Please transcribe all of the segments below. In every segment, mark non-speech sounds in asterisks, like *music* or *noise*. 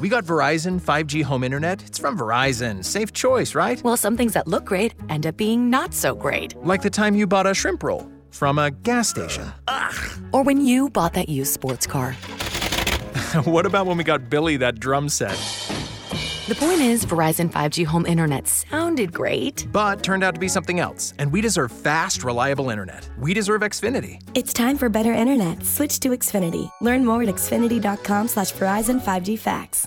We got Verizon 5G home internet. It's from Verizon. Safe choice, right? Well, some things that look great end up being not so great. Like the time you bought a shrimp roll from a gas station. Ugh. Or when you bought that used sports car. *laughs* what about when we got Billy that drum set? The point is, Verizon 5G home internet sounded great, but turned out to be something else, and we deserve fast, reliable internet. We deserve Xfinity. It's time for better internet. Switch to Xfinity. Learn more at xfinity.com slash Verizon 5G Facts.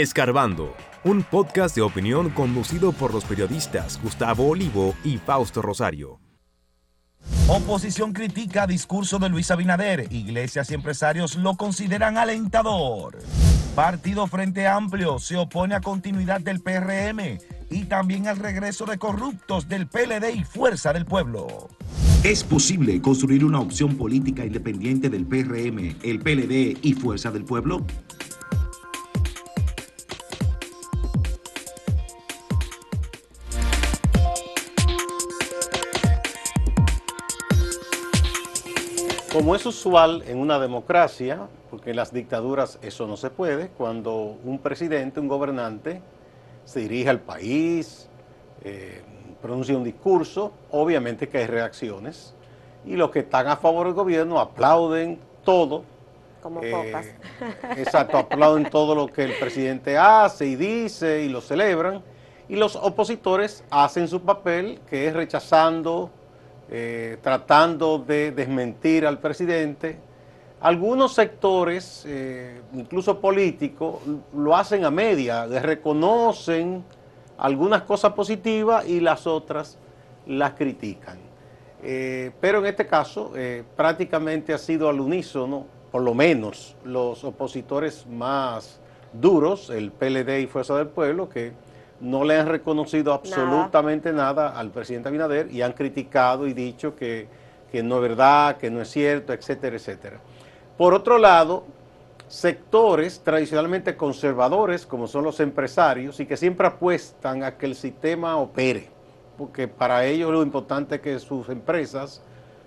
Escarbando, un podcast de opinión conducido por los periodistas Gustavo Olivo y Fausto Rosario. Oposición critica discurso de Luis Abinader. Iglesias y empresarios lo consideran alentador. Partido Frente Amplio se opone a continuidad del PRM y también al regreso de corruptos del PLD y Fuerza del Pueblo. ¿Es posible construir una opción política independiente del PRM, el PLD y Fuerza del Pueblo? Como es usual en una democracia, porque en las dictaduras eso no se puede, cuando un presidente, un gobernante, se dirige al país, eh, pronuncia un discurso, obviamente que hay reacciones, y los que están a favor del gobierno aplauden todo. Como pocas. *laughs* Exacto, aplauden todo lo que el presidente hace y dice y lo celebran, y los opositores hacen su papel, que es rechazando eh, tratando de desmentir al presidente. Algunos sectores, eh, incluso políticos, lo hacen a media, reconocen algunas cosas positivas y las otras las critican. Eh, pero en este caso prácticamente ha sido al unísono, por lo menos los opositores más duros, el PLD y Fuerza del Pueblo, que no le han reconocido absolutamente nada, al presidente Abinader y han criticado y dicho que, no es verdad, que no es cierto, etcétera, etcétera. Por otro lado, sectores tradicionalmente conservadores, como son los empresarios, y que siempre apuestan a que el sistema opere, porque para ellos lo importante es que sus empresas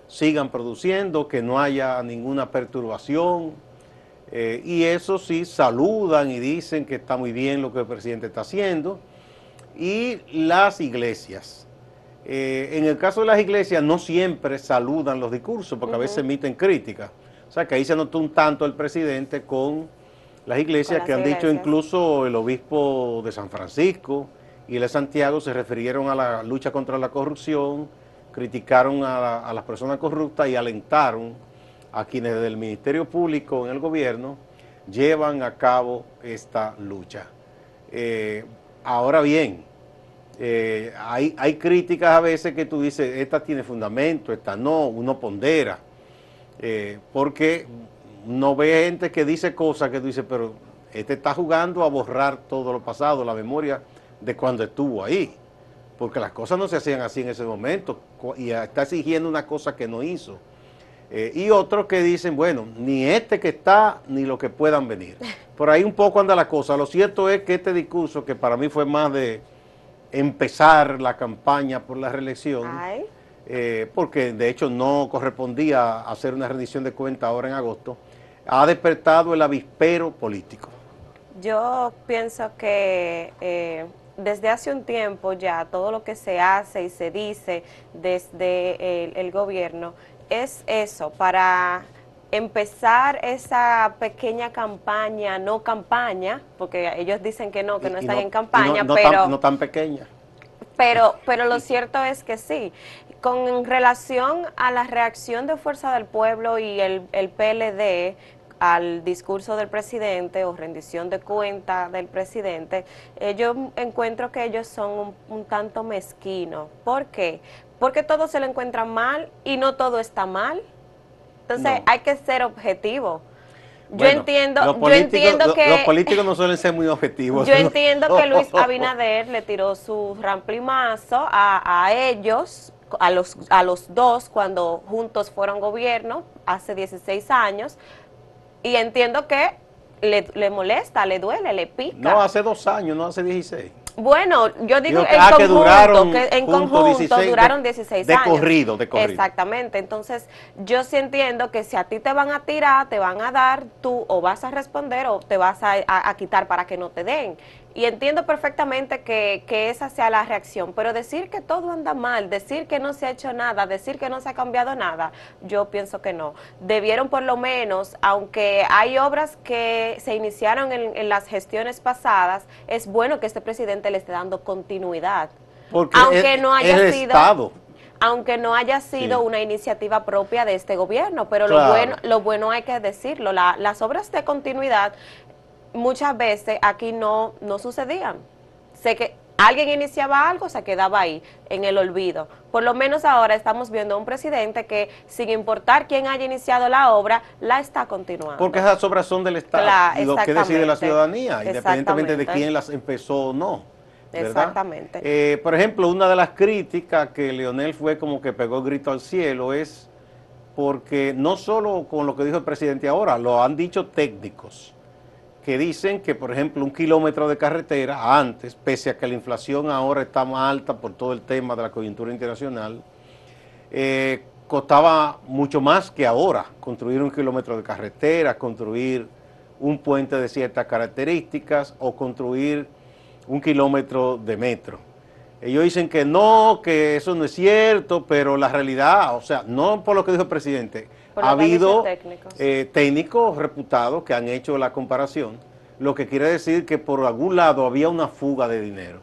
sigan produciendo, que no haya ninguna perturbación, eh, y eso sí, saludan y dicen que está muy bien lo que el presidente está haciendo, y las iglesias. Eh, en el caso de las iglesias no siempre saludan los discursos porque a veces emiten críticas. O sea que ahí se notó un tanto el presidente con las iglesias que han dicho incluso el obispo de San Francisco y el de Santiago se refirieron a la lucha contra la corrupción, criticaron a, las personas corruptas y alentaron a quienes del Ministerio Público en el gobierno llevan a cabo esta lucha. Eh, ahora bien, eh, hay, hay críticas a veces que tú dices, esta tiene fundamento, esta no, uno pondera, eh, porque no ve gente que dice cosas que tú dices, pero este está jugando a borrar todo lo pasado, la memoria de cuando estuvo ahí, porque las cosas no se hacían así en ese momento y está exigiendo una cosa que no hizo. Eh, y otros que dicen, bueno, ni este que está, ni lo que puedan venir. Por ahí un poco anda la cosa. Lo cierto es que este discurso, que para mí fue más de empezar la campaña por la reelección, eh, porque de hecho no correspondía hacer una rendición de cuenta ahora en agosto, ha despertado el avispero político. Yo pienso que eh, desde hace un tiempo ya todo lo que se hace y se dice desde el, gobierno es eso, para empezar esa pequeña campaña, no campaña, porque ellos dicen que no, que no están en campaña, pero... no tan pequeña. Pero, pero lo cierto es que sí. Con relación a la reacción de Fuerza del Pueblo y el, el PLD al discurso del presidente o rendición de cuenta del presidente, eh, yo encuentro que ellos son un, tanto mezquinos. ¿Por qué? Porque todo se lo encuentra mal y no todo está mal. Entonces hay que ser objetivo. Yo entiendo, yo entiendo lo- que Los políticos no suelen ser muy objetivos. Yo entiendo que Luis *laughs* Abinader le tiró su ramplimazo a, a ellos, a los, a los dos, cuando juntos fueron gobierno hace 16 años, y entiendo que le, le molesta, le duele, le pica. No, hace dos años, no hace 16. Bueno, yo digo en ah, que conjunto, duraron que en conjunto 16 de- duraron 16 de años. corrido, de corrido. Exactamente. Entonces, yo sí entiendo que si a ti te van a tirar, te van a dar, tú o vas a responder o te vas a, a- a quitar para que no te den. Y entiendo perfectamente que, que esa sea la reacción, pero decir que todo anda mal, decir que no se ha hecho nada, decir que no se ha cambiado nada, yo pienso que no. Debieron por lo menos, aunque hay obras que se iniciaron en, en las gestiones pasadas, es bueno que este presidente le esté dando continuidad. Porque Aunque no haya el sido- Estado. Aunque no haya sido Sí. una iniciativa propia de este gobierno, pero Claro. lo bueno, lo bueno hay que decirlo, la- las obras de continuidad muchas veces aquí no, no sucedían. Sé que alguien iniciaba algo, se quedaba ahí, en el olvido. Por lo menos ahora estamos viendo un presidente que, sin importar quién haya iniciado la obra, la está continuando. Porque esas obras son del Estado. Claro, y lo que decide la ciudadanía, independientemente de quién las empezó o no. ¿verdad? Exactamente. Eh, por ejemplo, una de las críticas que Leonel fue como que pegó el grito al cielo es porque no solo con lo que dijo el presidente ahora, lo han dicho técnicos, que dicen que, por ejemplo, un kilómetro de carretera antes, pese a que la inflación ahora está más alta por todo el tema de la coyuntura internacional, eh, costaba mucho más que ahora construir un kilómetro de carretera, construir un puente de ciertas características o construir un kilómetro de metro. Ellos dicen que no, que eso no es cierto, pero la realidad, o sea, no por lo que dijo el presidente, ha habido técnicos. eh, técnicos reputados que han hecho la comparación, lo que quiere decir que por algún lado había una fuga de dinero.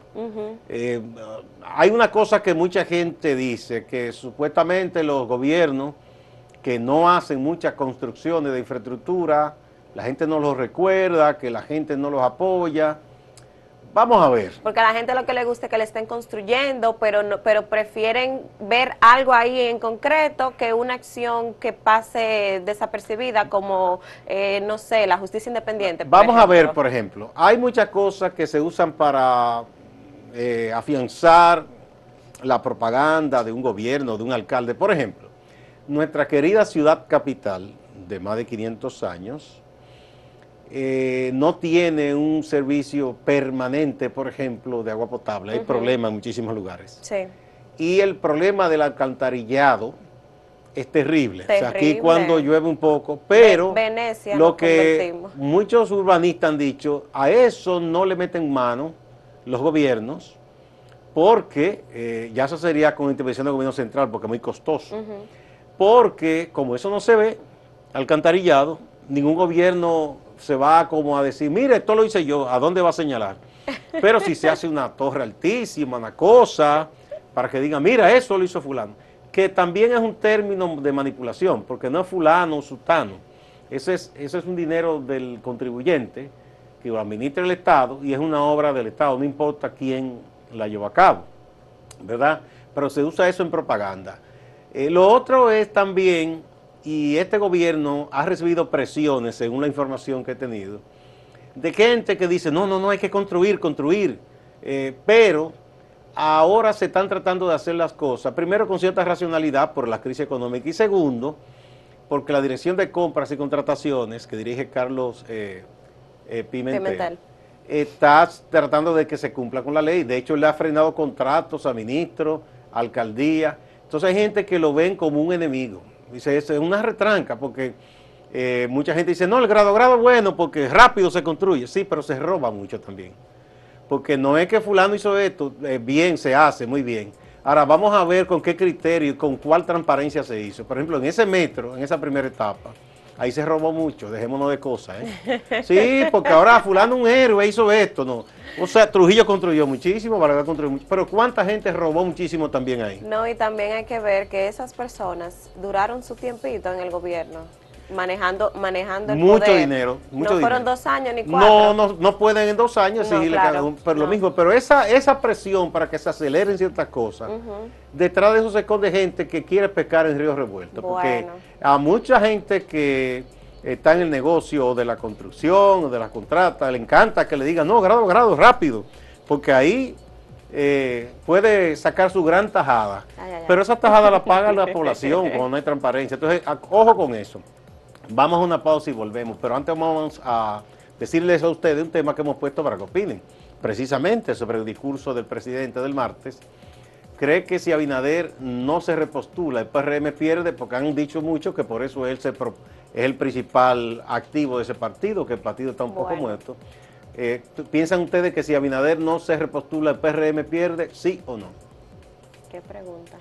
Eh, hay una cosa que mucha gente dice, que supuestamente los gobiernos que no hacen muchas construcciones de infraestructura, la gente no los recuerda, que la gente no los apoya. Vamos a ver. Porque a la gente lo que le gusta es que le estén construyendo, pero no, pero prefieren ver algo ahí en concreto que una acción que pase desapercibida, como, eh, no sé, la justicia independiente. Vamos a ver, por ejemplo, hay muchas cosas que se usan para eh, afianzar la propaganda de un gobierno, de un alcalde. Por ejemplo, nuestra querida ciudad capital, de más de 500 años, eh, no tiene un servicio permanente, por ejemplo, de agua potable. Hay problemas en muchísimos lugares. Sí. Y el problema del alcantarillado es terrible. O sea, aquí Terrible. cuando llueve un poco, pero Ve- Venecia lo que muchos urbanistas han dicho, a eso no le meten mano los gobiernos, porque eh, ya eso sería con intervención del gobierno central, porque es muy costoso. Porque como eso no se ve, alcantarillado, ningún gobierno se va como a decir, mire, esto lo hice yo, ¿a dónde va a señalar? *laughs* Pero si se hace una torre altísima, una cosa, para que digan, mira, eso lo hizo fulano, que también es un término de manipulación, porque no es fulano o sutano, ese es, ese es un dinero del contribuyente que lo administra el Estado y es una obra del Estado, no importa quién la lleva a cabo, ¿verdad? Pero se usa eso en propaganda. Eh, lo otro es también, y este gobierno ha recibido presiones, según la información que he tenido, de gente que dice, no, no, no, hay que construir, construir, Eh, pero ahora se están tratando de hacer las cosas, primero con cierta racionalidad por la crisis económica y segundo, porque la Dirección de Compras y Contrataciones, que dirige Carlos eh, eh, Pimentel, Pimentel. está tratando de que se cumpla con la ley. De hecho, le ha frenado contratos a ministros, a alcaldía. Entonces hay gente que lo ven como un enemigo. Dice, es una retranca, porque eh, mucha gente dice, no, el grado grado bueno porque rápido se construye. Sí, pero se roba mucho también. Porque no es que fulano hizo esto, eh, bien, se hace, muy bien. Ahora vamos a ver con qué criterio y con cuál transparencia se hizo. Por ejemplo, en ese metro, en esa primera etapa, ahí se robó mucho, dejémonos de cosas. ¿eh? Sí, porque ahora fulano un héroe hizo esto, ¿no? O sea, Trujillo construyó muchísimo, Balaguer construyó mucho, pero ¿cuánta gente robó muchísimo también ahí? No, y también hay que ver que esas personas duraron su tiempito en el gobierno, manejando, manejando el Mucho poder. dinero, mucho no fueron dinero. dos años ni cuatro. No, no, no pueden en dos años No, exigirle claro, pero lo mismo, pero esa, esa presión para que se aceleren ciertas cosas, detrás de eso se esconde gente que quiere pescar en río revuelto, porque a mucha gente que está en el negocio de la construcción, de las contratas, le encanta que le digan, no, grado, grado, rápido, porque ahí eh, puede sacar su gran tajada. Pero esa tajada la paga la *laughs* población cuando no hay transparencia. Entonces, ojo con eso. Vamos a una pausa y volvemos. Pero antes vamos a decirles a ustedes un tema que hemos puesto para que opinen, precisamente sobre el discurso del presidente del martes. Cree que si Abinader no se repostula, el PRM pierde, porque han dicho mucho que por eso él se es el principal activo de ese partido, que el partido está un poco muerto. Eh, ¿Piensan ustedes que si Abinader no se repostula, el PRM pierde, sí o no? ¿Qué pregunta?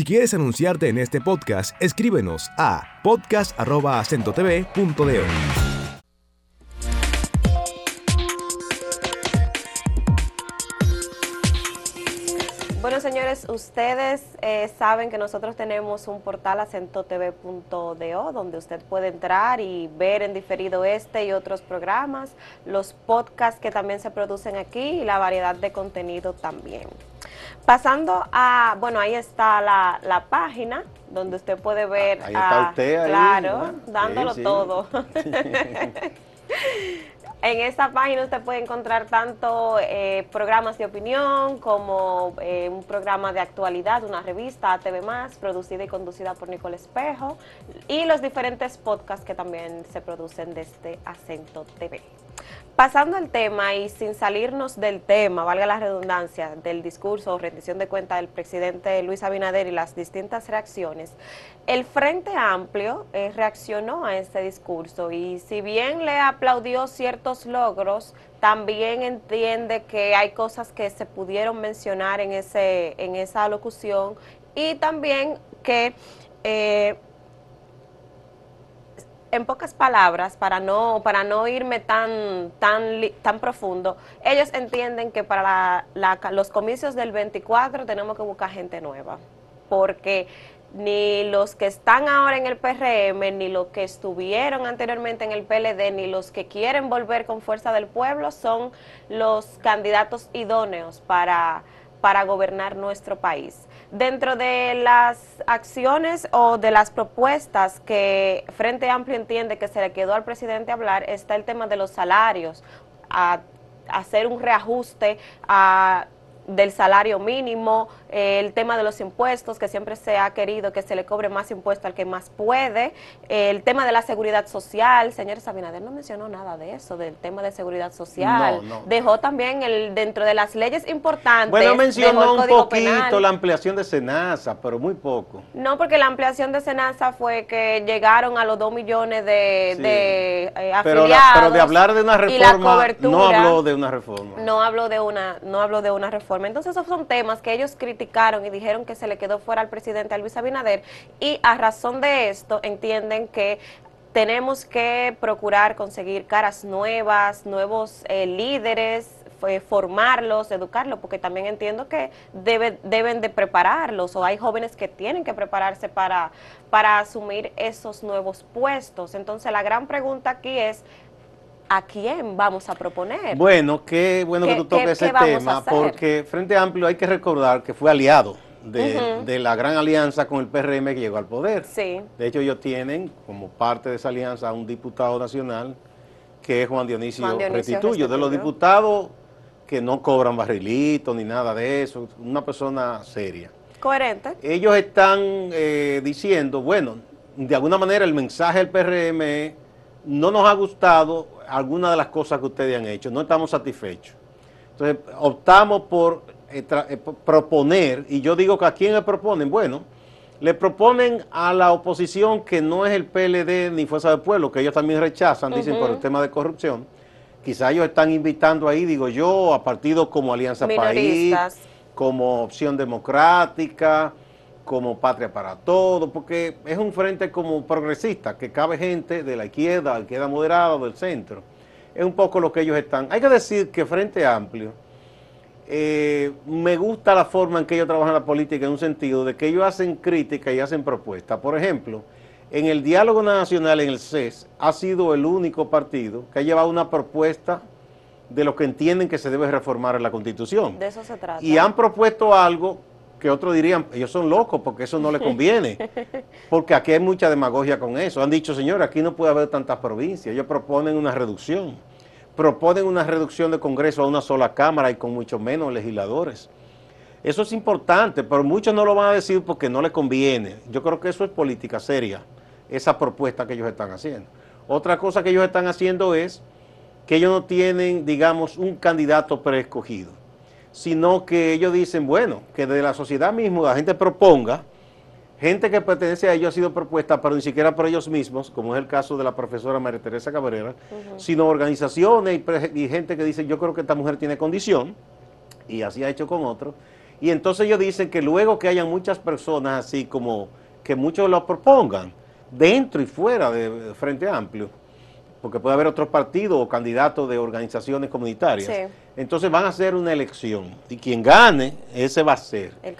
Si quieres anunciarte en este podcast, escríbenos a podcast.acentotv.de. Bueno, señores, ustedes eh, saben que nosotros tenemos un portal acentotv.do donde usted puede entrar y ver en diferido este y otros programas, los podcasts que también se producen aquí y la variedad de contenido también. Pasando a, bueno, ahí está la, página donde usted puede ver. Ahí está usted, ahí, Claro, dándolo todo. *laughs* *laughs* En esta página usted puede encontrar tanto eh, programas de opinión como eh, un programa de actualidad, una revista ATV Más, producida y conducida por Nicole Espejo, y los diferentes podcasts que también se producen desde Acento TV. Pasando al tema y sin salirnos del tema, valga la redundancia, del discurso o rendición de cuenta del presidente Luis Abinader y las distintas reacciones, el Frente Amplio eh, reaccionó a este discurso y si bien le aplaudió ciertos logros, también entiende que hay cosas que se pudieron mencionar en, ese, en esa locución y también que... Eh, en pocas palabras, para no, para no irme tan, tan, tan profundo, ellos entienden que para los comicios del 24 tenemos que buscar gente nueva, porque ni los que están ahora en el PRM, ni los que estuvieron anteriormente en el PLD, ni los que quieren volver con fuerza del pueblo son los candidatos idóneos para, para gobernar nuestro país. Dentro de las acciones o de las propuestas que Frente Amplio entiende que se le quedó al presidente hablar está el tema de los salarios, a hacer un reajuste del salario mínimo, el tema de los impuestos, que siempre se ha querido que se le cobre más impuesto al que más puede, el tema de la seguridad social, señor Sabinader no mencionó nada de eso, del tema de seguridad social, dejó también el dentro de las leyes importantes. Bueno, mencionó un poquito la ampliación de Senasa, pero muy poco. No, porque la ampliación de Senasa fue que llegaron a los dos millones de, eh, afiliados. Pero, de hablar de una reforma, no habló de una reforma. No habló de una, no habló de una reforma entonces esos son temas que ellos y dijeron que se le quedó fuera al presidente Luis Abinader y a razón de esto entienden que tenemos que procurar conseguir caras nuevas, nuevos eh, líderes, formarlos, educarlos, porque también entiendo que debe, deben de prepararlos o hay jóvenes que tienen que prepararse para, para asumir esos nuevos puestos. Entonces la gran pregunta aquí es, ¿a quién vamos a proponer? Bueno, qué bueno que tú toques ese tema, porque Frente Amplio hay que recordar que fue aliado de, la gran alianza con el PRM que llegó al poder. Sí. De hecho, ellos tienen como parte de esa alianza a un diputado nacional que es Juan Dionisio, Juan Restituyo, de los diputados que no cobran barrilitos ni nada de eso, una persona seria. Coherente. Ellos están eh, diciendo, bueno, de alguna manera el mensaje del PRM no nos ha gustado algunas de las cosas que ustedes han hecho, no estamos satisfechos. Entonces, optamos por, eh, eh, proponer, y yo digo que a quién le proponen, bueno, le proponen a la oposición que no es el PLD ni Fuerza del Pueblo, que ellos también rechazan, dicen, por el tema de corrupción. Quizá ellos están invitando ahí, digo yo, a partidos como Alianza País, como Opción Democrática, como Patria para Todos, porque es un frente como progresista, que cabe gente de la izquierda, la izquierda moderada del centro. Es un poco lo que ellos están. Hay que decir que Frente Amplio, eh, me gusta la forma en que ellos trabajan la política en un sentido de que ellos hacen crítica y hacen propuestas. Por ejemplo, en el diálogo nacional, en el CES, ha sido el único partido que ha llevado una propuesta de lo que entienden que se debe reformar en la Constitución. De eso se trata. Y han propuesto algo que otros dirían, ellos son locos porque eso no les conviene, *laughs* porque aquí hay mucha demagogia con eso. Han dicho, señor, aquí no puede haber tantas provincias, ellos proponen una reducción, proponen una reducción de Congreso a una sola Cámara y con mucho menos legisladores. Eso es importante, pero muchos no lo van a decir porque no les conviene. Yo creo que eso es política seria, esa propuesta que ellos están haciendo. Otra cosa que ellos están haciendo es que ellos no tienen, digamos, un candidato preescogido sino que ellos dicen, bueno, que de la sociedad misma la gente proponga, gente que pertenece a ellos ha sido propuesta, pero ni siquiera por ellos mismos, como es el caso de la profesora María Teresa Cabrera, sino organizaciones y, gente que dice, yo creo que esta mujer tiene condición, y así ha hecho con otros, y entonces ellos dicen que luego que hayan muchas personas así como que muchos lo propongan, dentro y fuera de Frente Amplio, porque puede haber otros partidos o candidatos de organizaciones comunitarias. Entonces van a hacer una elección y quien gane, ese va a ser. El,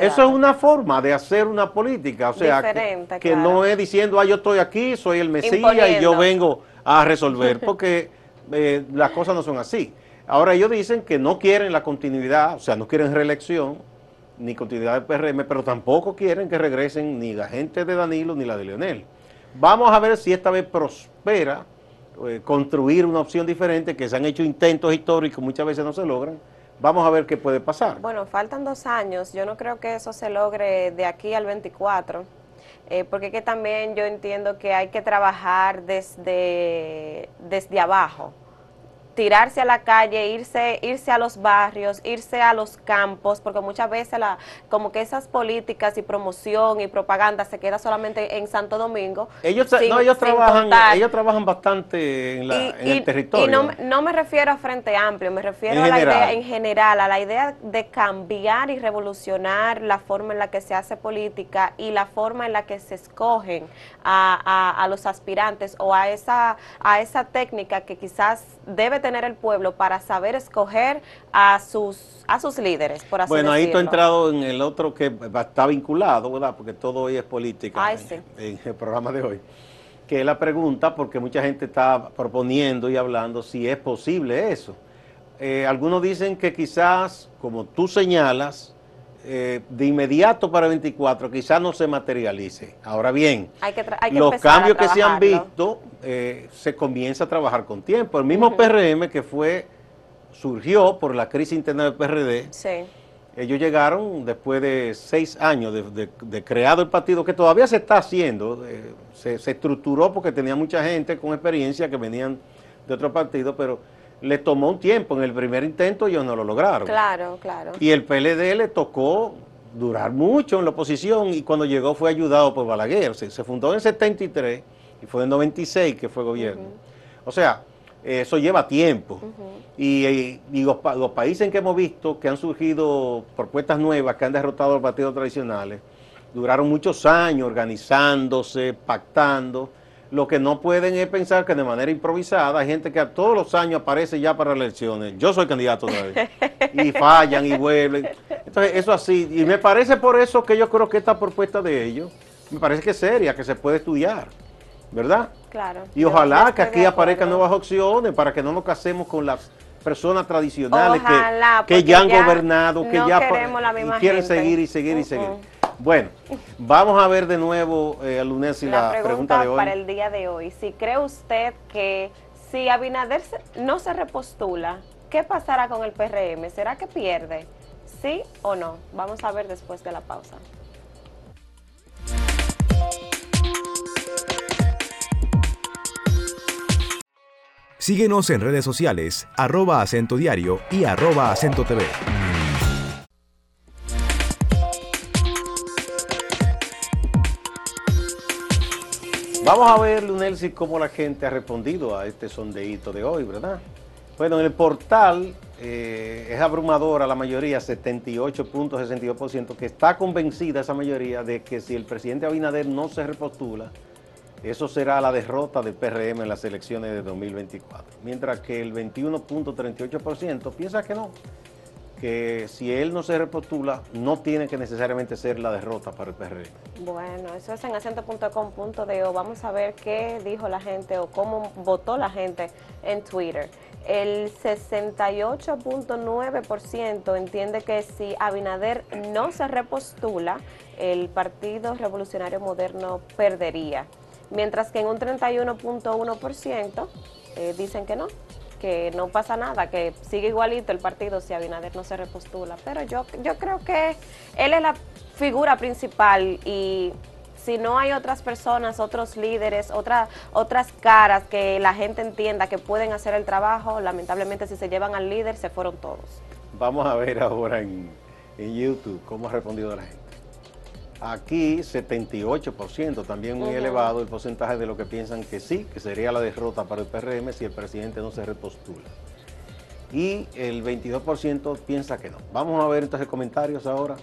eso es una forma de hacer una política, o sea, que, no es diciendo, ah, yo estoy aquí, soy el Mesías y yo vengo a resolver, porque *laughs* eh, las cosas no son así. Ahora ellos dicen que no quieren la continuidad, o sea, no quieren reelección, ni continuidad del PRM, pero tampoco quieren que regresen ni la gente de Danilo ni la de Leonel. Vamos a ver si esta vez prospera eh, construir una opción diferente, que se han hecho intentos históricos, muchas veces no se logran. Vamos a ver qué puede pasar. Bueno, faltan dos años. Yo no creo que eso se logre de aquí al 24. Eh, porque que también yo entiendo que hay que trabajar desde, desde abajo tirarse a la calle, irse, irse a los barrios, irse a los campos, porque muchas veces la, como que esas políticas y promoción y propaganda se queda solamente en Santo Domingo. Ellos, ellos trabajan, ellos trabajan bastante en, el territorio. Y no, me refiero a Frente Amplio, me refiero a la idea en general, a la idea de cambiar y revolucionar la forma en la que se hace política y la forma en la que se escogen a, a, a los aspirantes o a esa, a esa técnica que quizás debe tener el pueblo para saber escoger a sus a sus líderes, por así Bueno, ahí tú has entrado en el otro que está vinculado, ¿verdad? Porque todo hoy es política en, el programa de hoy. Que es la pregunta, porque mucha gente está proponiendo y hablando si es posible eso. Eh, algunos dicen que quizás, como tú señalas, eh, de inmediato para 24 quizás no se materialice. Ahora bien, los cambios que se han visto eh, se comienza a trabajar con tiempo. El mismo PRM que fue surgió por la crisis interna del PRD. Ellos llegaron después de seis años de, creado el partido, que todavía se está haciendo. Eh, se, se estructuró porque tenía mucha gente con experiencia que venían de otro partido, pero le tomó un tiempo. En el primer intento ellos no lo lograron. Claro, claro. Y el PLD le tocó durar mucho en la oposición y cuando llegó fue ayudado por Balaguer. Se, fundó en 73 y fue en 96 que fue gobierno. O sea, eso lleva tiempo. Y, los, los, países en que hemos visto que han surgido propuestas nuevas, que han derrotado a los partidos tradicionales, duraron muchos años organizándose, pactando lo que no pueden es pensar que de manera improvisada hay gente que todos los años aparece ya para elecciones. Yo soy candidato todavía. y *laughs* fallan y vuelven. Entonces, eso así. Y me parece por eso que yo creo que esta propuesta de ellos, me parece que es seria, que se puede estudiar. ¿Verdad? Claro. Y ojalá que aquí aparezcan nuevas opciones para que no nos casemos con las personas tradicionales que, ya han gobernado, que ya quieren seguir y seguir y seguir. Bueno, vamos a ver de nuevo, eh, lunes y la, pregunta, de hoy. para el día de hoy. Si cree usted que si Abinader no se repostula, ¿qué pasará con el PRM? ¿Será que pierde? ¿Sí o no? Vamos a ver después de la pausa. Síguenos en redes sociales, arroba acento diario y arroba acento TV. Vamos a ver, Lunelsi, cómo la gente ha respondido a este sondeíto de hoy, ¿verdad? Bueno, en el portal eh, es abrumadora la mayoría, 78.62%, que está convencida esa mayoría de que si el presidente Abinader no se repostula, eso será la derrota del PRM en las elecciones de 2024. Mientras que el 21.38% piensa que no, que si él no se repostula, no tiene que necesariamente ser la derrota para el PRD. Bueno, eso es en acento.com.de. Vamos a ver qué dijo la gente o cómo votó la gente en Twitter. El 68.9% entiende que si Abinader no se repostula, el Partido Revolucionario Moderno perdería. Mientras que en un 31.1% eh, dicen que no, que no pasa nada, que sigue igualito el partido si Abinader no se repostula. Pero yo, yo creo que él es la figura principal y si no hay otras personas, otros líderes, otras otras caras que la gente entienda que pueden hacer el trabajo, lamentablemente si se llevan al líder se fueron todos. Vamos a ver ahora en, en YouTube cómo ha respondido la gente. Aquí 78%, también muy elevado el porcentaje de lo que piensan que sí, que sería la derrota para el PRM si el presidente no se repostula. Y el 22% piensa que no. Vamos a ver entonces comentarios ahora.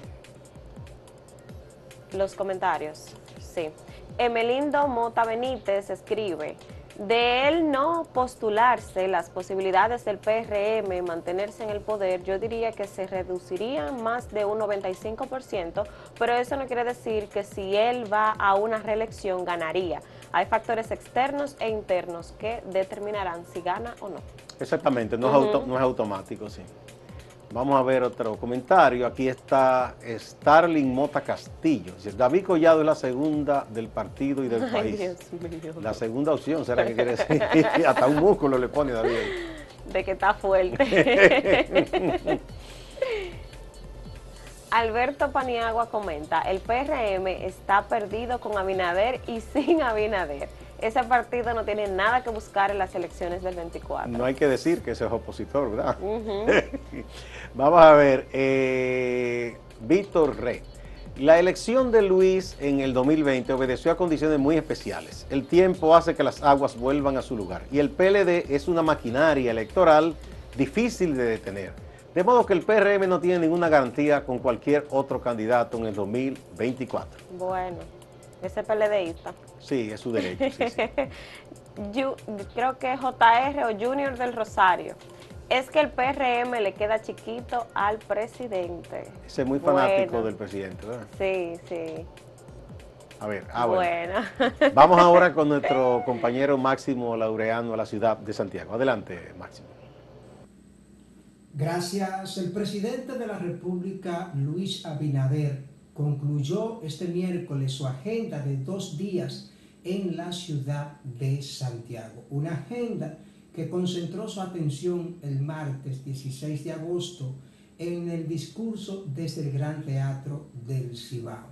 Los comentarios, sí. Emelindo Mota Benítez escribe, de él no postularse las posibilidades del PRM mantenerse en el poder, yo diría que se reducirían más de un 95%, pero eso no quiere decir que si él va a una reelección ganaría. Hay factores externos e internos que determinarán si gana o no. Exactamente, no, es, no es automático, sí. Vamos a ver otro comentario. Aquí está Starling Mota Castillo. David Collado es la segunda del partido y del *laughs* país. La segunda opción, ¿será que quiere decir? *laughs* Hasta un músculo le pone David. *laughs* De que está fuerte. Alberto Paniagua comenta, el PRM está perdido con Abinader y sin Abinader ese partido no tiene nada que buscar en las elecciones del 24. No hay que decir que ese es opositor, ¿verdad? *laughs* Vamos a ver, eh, Víctor Rey. La elección de Luis en el 2020 obedeció a condiciones muy especiales. El tiempo hace que las aguas vuelvan a su lugar y el PLD es una maquinaria electoral difícil de detener. De modo que el PRM no tiene ninguna garantía con cualquier otro candidato en el 2024. Bueno, ese PLDista. Sí, es su derecho. *laughs* Yo, creo que JR o Junior del Rosario. Es que el PRM le queda chiquito al presidente. Ese es muy fanático del presidente, ¿verdad? Sí, sí. A ver, ah, bueno. *laughs* Vamos ahora con *laughs* nuestro compañero Máximo Laureano a la ciudad de Santiago. Adelante, Máximo. Gracias. El presidente de la República, Luis Abinader, concluyó este miércoles su agenda de dos días en la ciudad de Santiago. Una agenda que concentró su atención el martes 16 de agosto en el discurso desde el Gran Teatro del Cibao.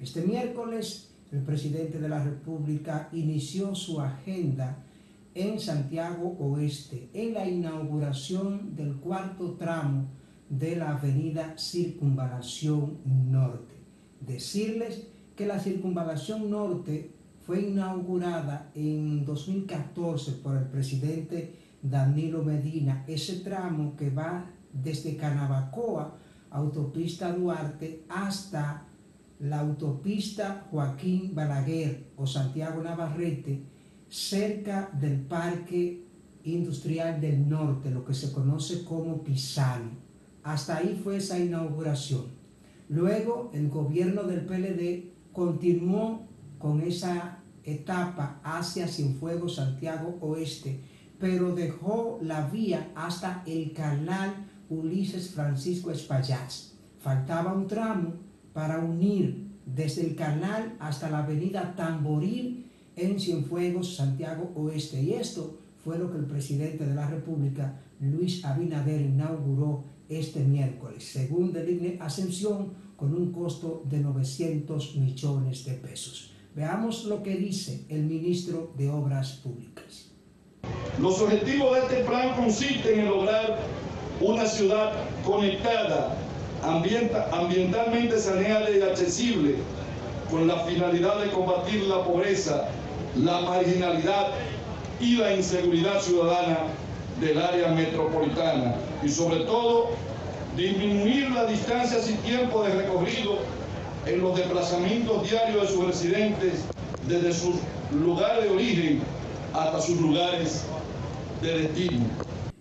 Este miércoles el presidente de la República inició su agenda en Santiago Oeste en la inauguración del cuarto tramo de la avenida Circunvalación Norte decirles que la circunvalación norte fue inaugurada en 2014 por el presidente Danilo Medina, ese tramo que va desde Canabacoa, autopista Duarte, hasta la autopista Joaquín Balaguer o Santiago Navarrete, cerca del Parque Industrial del Norte, lo que se conoce como Pisano. Hasta ahí fue esa inauguración. Luego el gobierno del PLD continuó con esa etapa hacia Cienfuegos, Santiago Oeste, pero dejó la vía hasta el canal Ulises Francisco Espaillat. Faltaba un tramo para unir desde el canal hasta la avenida Tamboril en Cienfuegos, Santiago Oeste. Y esto fue lo que el presidente de la República, Luis Abinader, inauguró este miércoles, según Deligne Ascensión, con un costo de 900 millones de pesos. Veamos lo que dice el ministro de Obras Públicas. Los objetivos de este plan consisten en lograr una ciudad conectada, ambientalmente saneada y accesible, con la finalidad de combatir la pobreza, la marginalidad y la inseguridad ciudadana del área metropolitana y sobre todo disminuir las distancias y tiempo de recorrido en los desplazamientos diarios de sus residentes desde sus lugares de origen hasta sus lugares de destino.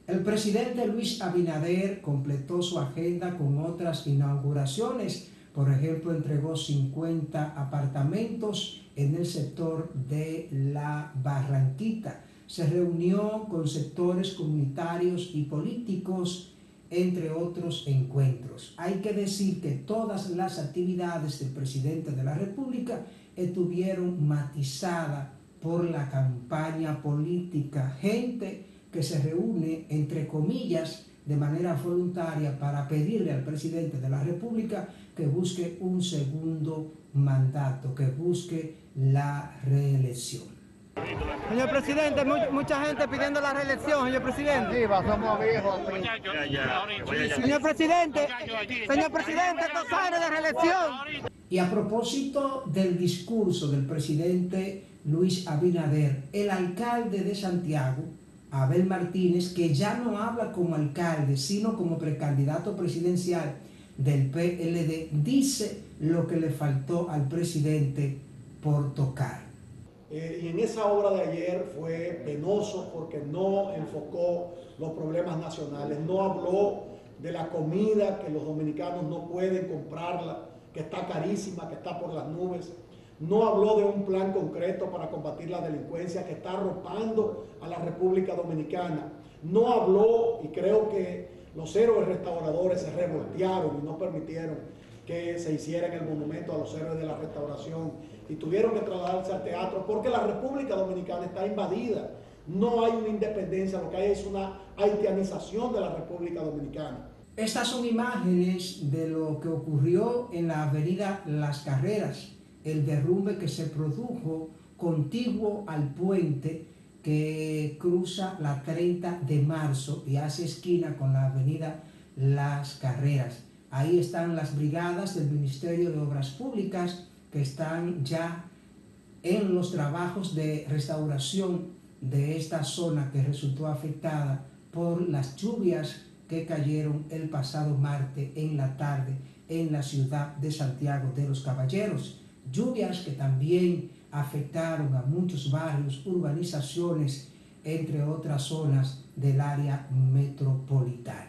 El presidente Luis Abinader completó su agenda con otras inauguraciones. Por ejemplo, entregó 50 apartamentos en el sector de la Barranquita. Se reunió con sectores comunitarios y políticos, entre otros encuentros. Hay que decir que todas las actividades del presidente de la República estuvieron matizadas por la campaña política. Gente que se reúne, entre comillas, de manera voluntaria para pedirle al presidente de la República que busque un segundo mandato, que busque la reelección. Señor presidente, mucha gente pidiendo la reelección, señor presidente. somos viejos. Señor presidente, señor presidente, dos de reelección. Y a propósito del discurso del presidente Luis Abinader, el alcalde de Santiago, Abel Martínez, que ya no habla como alcalde, sino como precandidato presidencial del PLD, dice lo que le faltó al presidente por tocar. Eh, y en esa obra de ayer fue penoso porque no enfocó los problemas nacionales, no habló de la comida que los dominicanos no pueden comprarla, que está carísima, que está por las nubes no habló de un plan concreto para combatir la delincuencia que está arropando a la República Dominicana. No habló, y creo que los héroes restauradores se revoltearon y no permitieron que se hiciera en el monumento a los héroes de la restauración y tuvieron que trasladarse al teatro porque la República Dominicana está invadida. No hay una independencia, lo que hay es una haitianización de la República Dominicana. Estas son imágenes de lo que ocurrió en la avenida Las Carreras, el derrumbe que se produjo contiguo al puente que cruza la 30 de marzo y hace esquina con la avenida Las Carreras. Ahí están las brigadas del Ministerio de Obras Públicas que están ya en los trabajos de restauración de esta zona que resultó afectada por las lluvias que cayeron el pasado martes en la tarde en la ciudad de Santiago de los Caballeros lluvias que también afectaron a muchos barrios, urbanizaciones, entre otras zonas del área metropolitana.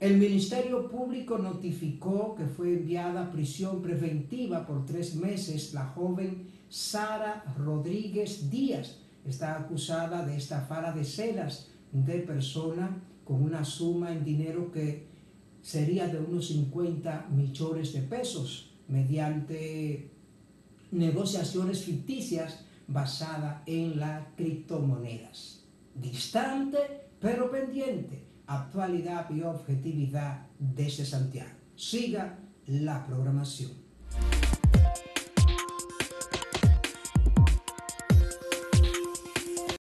El Ministerio Público notificó que fue enviada a prisión preventiva por tres meses la joven Sara Rodríguez Díaz. Está acusada de estafar a decenas de personas con una suma en dinero que sería de unos 50 millones de pesos mediante negociaciones ficticias basadas en las criptomonedas. Distante pero pendiente, actualidad y objetividad desde Santiago. Siga la programación.